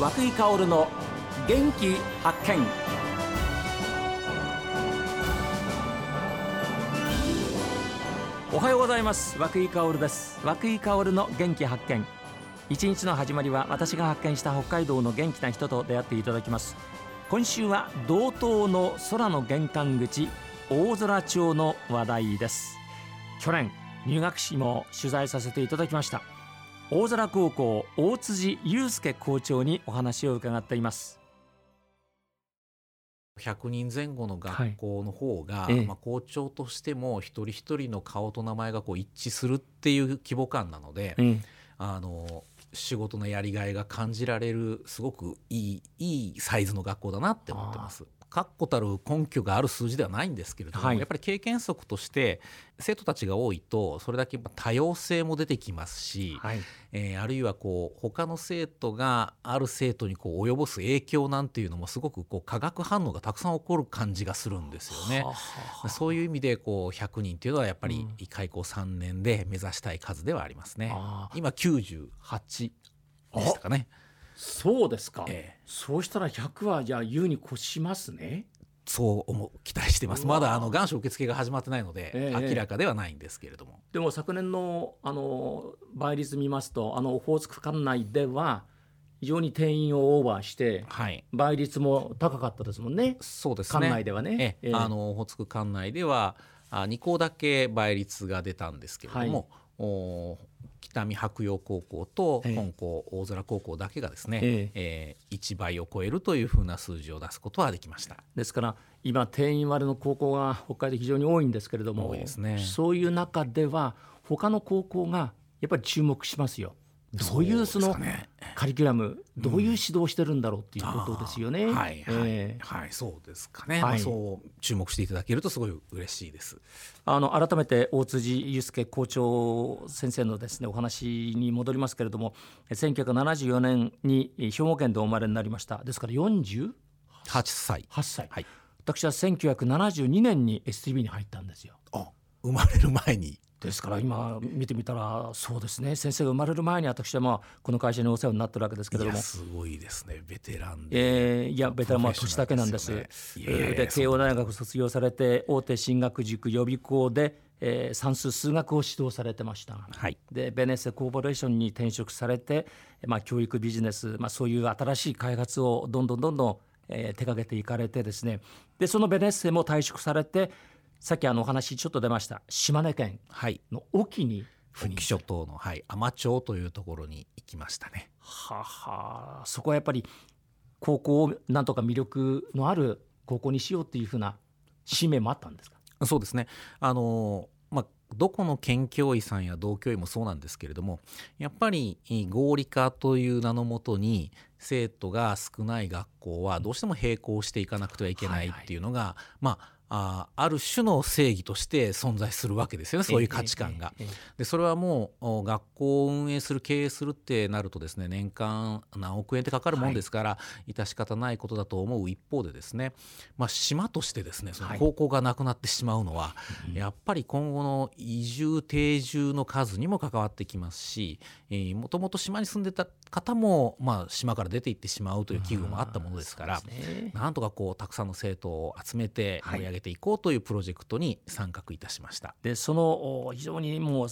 和久井薫の元気発見。おはようございます。和久井薫です。和久井薫の元気発見。一日の始まりは私が発見した北海道の元気な人と出会っていただきます。今週は道東の空の玄関口大空町の話題です。去年入学式も取材させていただきました。大空高校大辻祐介校長にお話を伺っています。100人前後の学校の方が、はい。ええ。まあ、校長としても一人一人の顔と名前がこう一致するっていう規模感なので、うんあの仕事のやりがいが感じられるすごくいいいいサイズの学校だなって思ってます。確固たる根拠がある数字ではないんですけれども、はいやっぱり経験則として生徒たちが多いとそれだけ多様性も出てきますし、はいえーあるいはこう他の生徒がある生徒にこう及ぼす影響なんていうのもすごくこう化学反応がたくさん起こる感じがするんですよねは。あはあそういう意味でこう100人っていうのはやっぱりうん開校3年で目指したい数ではありますね。ああ今98でしたかね。そうですか、ええ。そうしたら100はじゃあ優に越しますね。そう思う期待してます。まだあの願書受付が始まってないので、ええ明らかではないんですけれども。でも昨年のあの倍率見ますとあのオホーツク管内では非常に定員をオーバーしてはい。倍率も高かったですもんね。そうですね。管内ではね。ええ。ええ。あのオホーツク管内ではあ2校だけ倍率が出たんですけれども、お北見白洋高校とええ本校大空高校だけがですね、ええー1倍を超えるというふうな数字を出すことはできました。ですから今定員割れの高校が北海道非常に多いんですけれどもねそういう中では他の高校がやっぱり注目しますよ。どういうそのカリキュラムどういう指導をしてるんだろうっていうことですよね。はいはい、ええ。はいそうですかね、はい。まあ、そう注目していただけるとすごい嬉しいです。あの改めて大辻祐介校長先生のですねお話に戻りますけれども1974年に兵庫県でお生まれになりました。ですから48 8歳。歳、はい。私は1972年に STB に入ったんですよ。あ生まれる前にですから今見てみたらそうですね先生が生まれる前に私はまあこの会社にお世話になってるわけですけれどもいやすごいですねベテランで。えーいやベテランは年だけなんです。ねで慶応大学卒業されて大手進学塾予備校で、えー算数数学を指導されてました。はいでベネッセコーポレーションに転職されて、まあ、教育ビジネス、まあ、そういう新しい開発をどんどんどんどん、えー手掛けていかれてですねでそのベネッセも退職されてさっきあのお話ちょっと出ました島根県はい。の隠岐に赴任隠岐諸島の、はい、海士町というところに行きましたね。はは。そこはやっぱり高校をなんとか魅力のある高校にしようっていうふうな使命もあったんですか？そうですね。あのまあどこの県教委さんや道教委もそうなんですけれどもやっぱりい合理化という名のもとに生徒が少ない学校はどうしても並行していかなくてはいけないっていうのが、まああある種の正義として存在するわけですよねそういう価値観が。ええええ。でそれはもうお学校を運営する経営するってなるとですね年間何億円ってかかるもんですから、致し方ないことだと思う一方でですね、まあ、島としてですねそのはい。高校がなくなってしまうのは、やっぱり今後の移住定住の数にも関わってきますしもともと島に住んでた方も、まあ、島から出て行ってしまうという危惧もあったものですから。ね。なんとかこうたくさんの生徒を集めてはい。盛り上げていこうというプロジェクトに参画いたしました。でそのお非常にもうう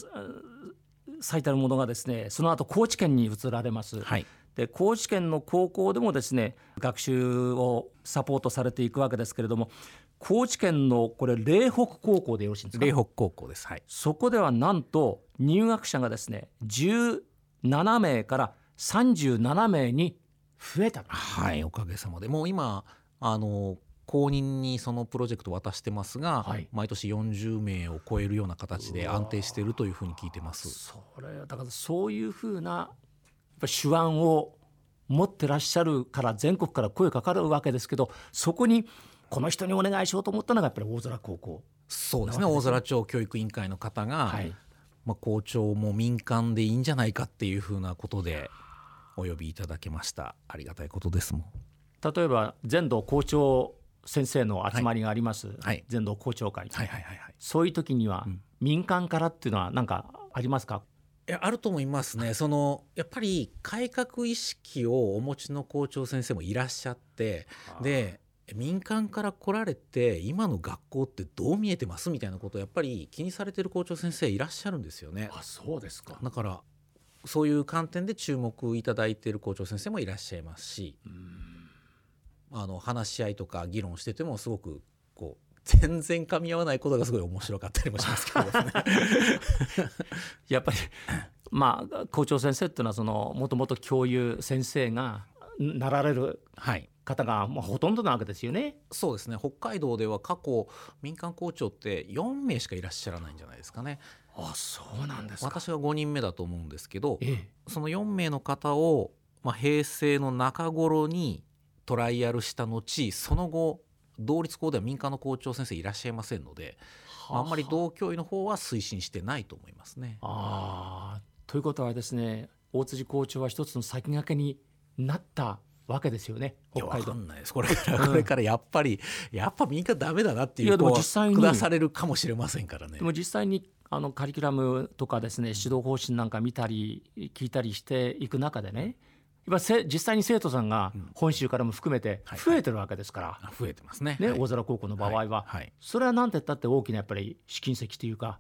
最たるものがですねその後高知県に移られます。はいで高知県の高校でもですね学習をサポートされていくわけですけれども高知県のこれ嶺北高校でよろしいんですか？嶺北高校です。はいそこではなんと入学者がですね17名から37名に増えたとはい、おかげさまでもう今あの公認にそのプロジェクト渡してますが、はい毎年40名を超えるような形で安定しているというふうに聞いてます。それだからそういうふうなやっぱ手腕を持ってらっしゃるから全国から声かかるわけですけどそこにこの人にお願いしようと思ったのがやっぱり大空高校。そうですね大空町教育委員会の方が、はいまあ、校長も民間でいいんじゃないかっていうふうなことでお呼びいただけましたありがたいことですもん。例えば全道校長先生の集まりがあります、はい。全道校長会、はいはいはいはい。そういう時にはうん。民間からっていうのは何かありますか？いやあると思いますね。そのやっぱり改革意識をお持ちの校長先生もいらっしゃってで民間から来られて今の学校ってどう見えてます？みたいなことをやっぱり気にされてる校長先生いらっしゃるんですよね。あそうですか。だからそういう観点で注目いただいている校長先生もいらっしゃいますしあの話し合いとか議論しててもすごくこう全然噛み合わないことがすごい面白かったりもしますけどね。やっぱりまあ校長先生っていうのはそのもともと教諭先生がなられるはい方がまあほとんどなわけですよね。そうですね北海道では過去民間校長って4名しかいらっしゃらないんじゃないですかねあそうなんですか。私が5人目だと思うんですけどええその4名の方を、まあ、平成の中頃にトライアルした後その後同立校では民間の校長先生いらっしゃいませんので、まああんまり同教委の方は推進してないと思いますね。ああということはですね大辻校長は一つの先駆けになったわけですよねいやわ北海道。かんないですこれから、うんこれからやっぱりやっぱ民間ダメだなっていいうこう実際に下されるかもしれませんからねで。も実際にあのカリキュラムとかですね指導方針なんか見たり聞いたりしていく中でねやっぱせ実際に生徒さんが本州からも含めてはい増えてるわけですから、あ増えてますね。ね、はい。大空高校の場合は、それは何て言ったって大きなやっぱり試金石というか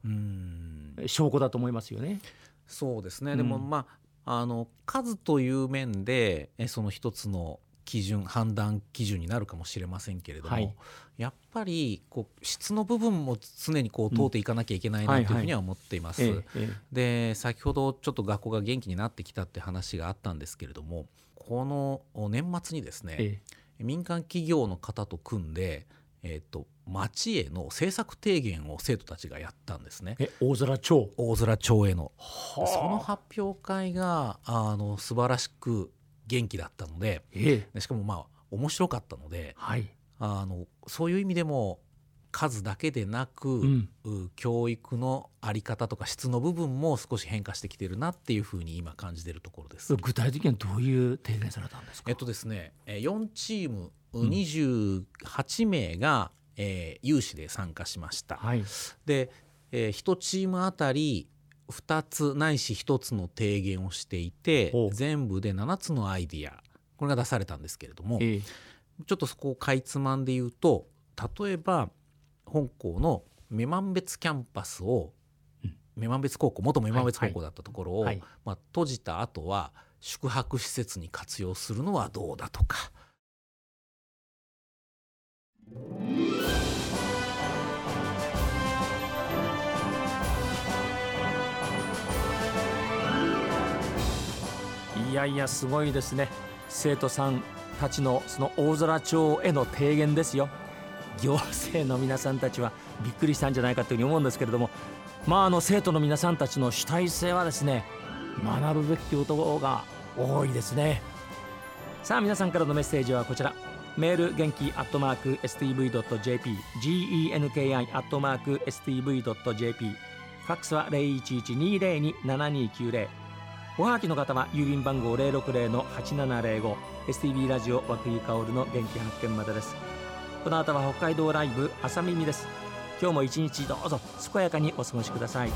証拠だと思いますよね。そうですね、うん。でもまああの数という面でえその一つの基準判断基準になるかもしれませんけれども、はい。やっぱりこう質の部分も常にこう通っていかなきゃいけないなというふうには思っています。えええで先ほどちょっと学校が元気になってきたって話があったんですけれどもこの年末にですね、ええ。民間企業の方と組んで、えー、と町への政策提言を生徒たちがやったんですね。え大空町。大空町への。はあ。その発表会があの素晴らしく元気だったのでええでしかもまあ面白かったのではい、あのそういう意味でも数だけでなく、うんう教育の在り方とか質の部分も少し変化してきてるなっていうふうに今感じているところです。具体的にはどういう提言されたんですか？えっとですねえー4チームん28名が、えー有志で参加しました。はい、で、え1チームあたり2つないし1つの提言をしていて全部で7つのアイディアこれが出されたんですけれどもええ。ちょっとそこをかいつまんで言うと例えば本校の女満別キャンパスをうん。女満別高校元女満別高校だったところを、はい。まあ、閉じた後は宿泊施設に活用するのはどうだとか。やいやすごいですね。生徒さんたちのその大空町への提言ですよ。行政の皆さんたちはびっくりしたんじゃないかというふうに思うんですけれども。まああの生徒の皆さんたちの主体性はですね学ぶべきことが多いですね。さあ皆さんからのメッセージはこちら。メール元気アットマーク STV.jp genki アットマーク STV.jp ファックスは0112027290おはがきの方は郵便番号060-8705 STB ラジオ和久井薫の元気発見までです。この後は北海道ライブ朝耳です。今日も一日どうぞ健やかにお過ごしください。